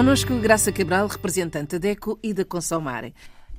Conosco Graça Cabral, representante da DECO e da Consomare.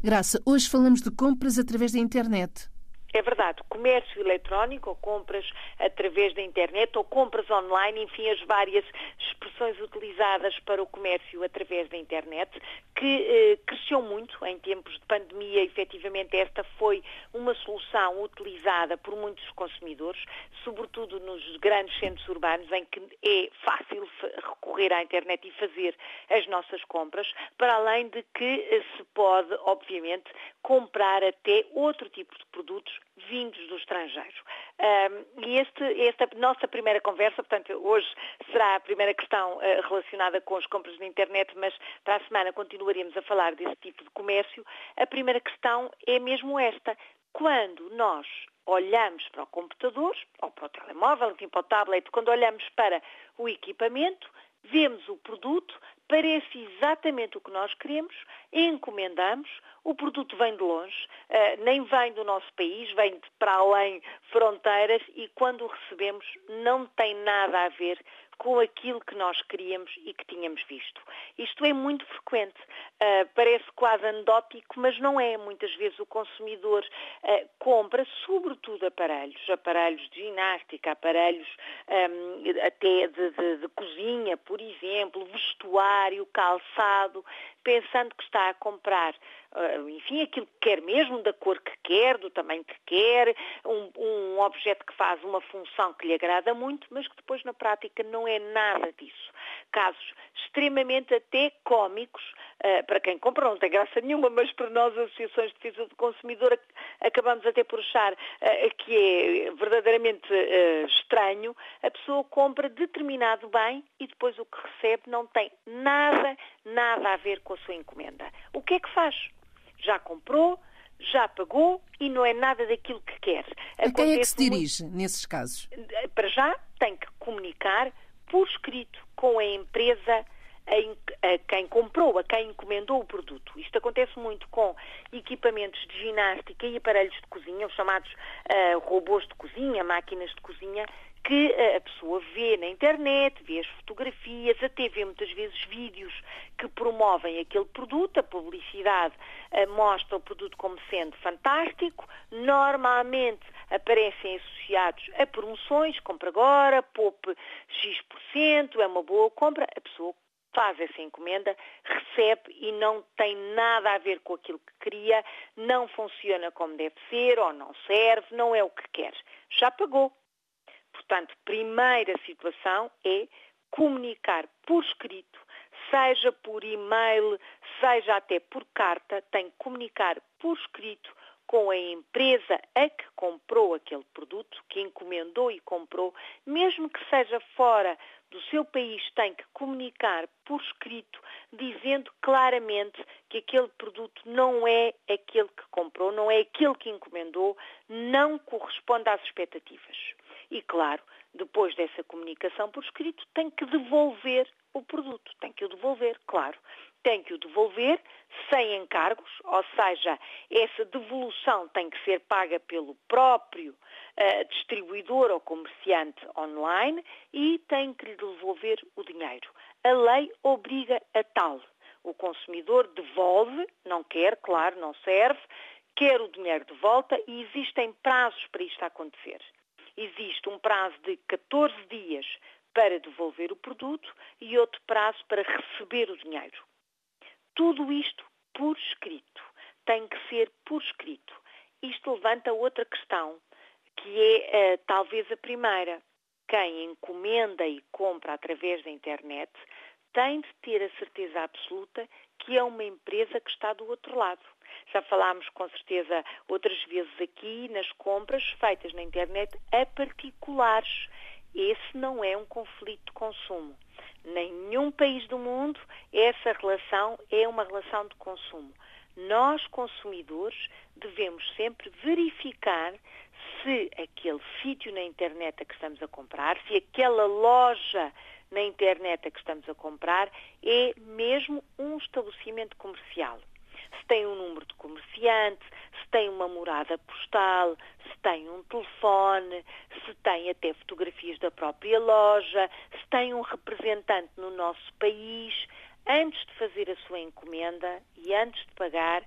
Graça, hoje falamos de compras através da internet. É verdade, comércio eletrónico ou compras através da internet ou compras online, enfim, as várias expressões utilizadas para o comércio através da internet, que eh, cresceu muito em tempos de pandemia. Efetivamente, esta foi uma solução utilizada por muitos consumidores, sobretudo nos grandes centros urbanos, em que é fácil recorrer à internet e fazer as nossas compras, para além de que eh, se pode, obviamente, comprar até outro tipo de produtos vindos do estrangeiro. Um, e este, esta nossa primeira conversa, portanto, hoje será a primeira questão uh, relacionada com as compras na internet, mas para a semana continuaremos a falar desse tipo de comércio. A primeira questão é mesmo esta. Quando nós olhamos para o computador, ou para o telemóvel, enfim, para o tablet, quando olhamos para o equipamento, vemos o produto, parece exatamente o que nós queremos, encomendamos, o produto vem de longe, uh, nem vem do nosso país, vem de para além fronteiras e quando o recebemos não tem nada a ver com aquilo que nós queríamos e que tínhamos visto. Isto é muito frequente, uh, parece quase anedótico, mas não é. Muitas vezes o consumidor uh, compra, sobretudo aparelhos, aparelhos de ginástica, aparelhos um, até de, de, de cozinha, por exemplo, vestuário, calçado, pensando que está a comprar enfim, aquilo que quer mesmo, da cor que quer, do tamanho que quer, um, um objeto que faz uma função que lhe agrada muito, mas que depois na prática não é nada disso. Casos extremamente até cómicos, uh, para quem compra não tem graça nenhuma, mas para nós, associações de defesa do consumidor, acabamos até por achar uh, que é verdadeiramente estranho, a pessoa compra determinado bem e depois o que recebe não tem nada, nada a ver com a sua encomenda. O que é que faz? Já comprou, já pagou e não é nada daquilo que quer. A quem é que se dirige muito... nesses casos? Para já tem que comunicar por escrito com a empresa a, quem comprou, a quem encomendou o produto. Isto acontece muito com equipamentos de ginástica e aparelhos de cozinha, os chamados uh, robôs de cozinha, máquinas de cozinha, que a pessoa vê na internet, vê as fotografias, até vê muitas vezes vídeos que promovem aquele produto, a publicidade uh, mostra o produto como sendo fantástico, normalmente aparecem associados a promoções, compra agora, poupe X%, é uma boa compra, a pessoa faz essa encomenda, recebe e não tem nada a ver com aquilo que queria, não funciona como deve ser ou não serve, não é o que quer. Já pagou, Portanto, primeira situação é comunicar por escrito, seja por e-mail, seja até por carta, tem que comunicar por escrito com a empresa a que comprou aquele produto, que encomendou e comprou, mesmo que seja fora do seu país, tem que comunicar por escrito, dizendo claramente que aquele produto não é aquele que comprou, não é aquele que encomendou, não corresponde às expectativas. E, claro, depois dessa comunicação por escrito, tem que devolver o produto. Tem que o devolver, claro. Tem que o devolver sem encargos, ou seja, essa devolução tem que ser paga pelo próprio uh, distribuidor ou comerciante online e tem que lhe devolver o dinheiro. A lei obriga a tal. O consumidor devolve, não quer, claro, não serve, quer o dinheiro de volta e existem prazos para isto acontecer existe um prazo de 14 dias para devolver o produto e outro prazo para receber o dinheiro. Tudo isto por escrito. Tem que ser por escrito. Isto levanta outra questão, que é uh, talvez a primeira. Quem encomenda e compra através da internet tem de ter a certeza absoluta que é uma empresa que está do outro lado. Já falámos com certeza outras vezes aqui nas compras feitas na internet a particulares. Esse não é um conflito de consumo. Nenhum país do mundo essa relação é uma relação de consumo. Nós, consumidores, devemos sempre verificar se aquele sítio na internet a que estamos a comprar, se aquela loja na internet a que estamos a comprar é mesmo um estabelecimento comercial se tem um número de comerciante, se tem uma morada postal, se tem um telefone, se tem até fotografias da própria loja, se tem um representante no nosso país. antes de fazer a sua encomenda e antes de pagar,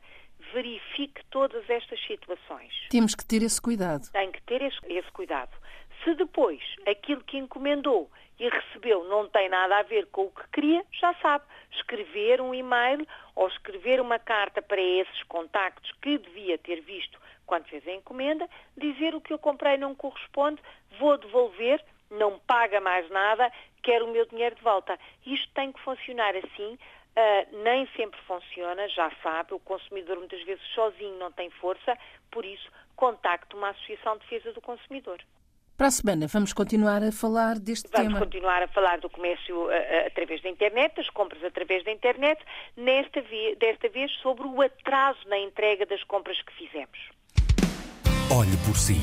verifique todas estas situações. Temos que ter esse cuidado. Tem que ter esse, esse cuidado. Se depois aquilo que encomendou e recebeu não tem nada a ver com o que queria, já sabe, escrever um e-mail ou escrever uma carta para esses contactos que devia ter visto quando fez a encomenda, dizer o que eu comprei não corresponde, vou devolver, não paga mais nada, quero o meu dinheiro de volta. Isto tem que funcionar assim, Uh, nem sempre funciona, já sabe, o consumidor muitas vezes sozinho não tem força, por isso contacte uma associação de defesa do consumidor. Para a semana vamos continuar a falar deste vamos tema. Vamos continuar a falar do comércio uh, uh, através da internet, das compras através da internet, nesta vez, desta vez sobre o atraso na entrega das compras que fizemos. Olhe por si,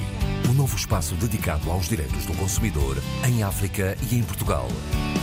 o um novo espaço dedicado aos direitos do consumidor em África e em Portugal.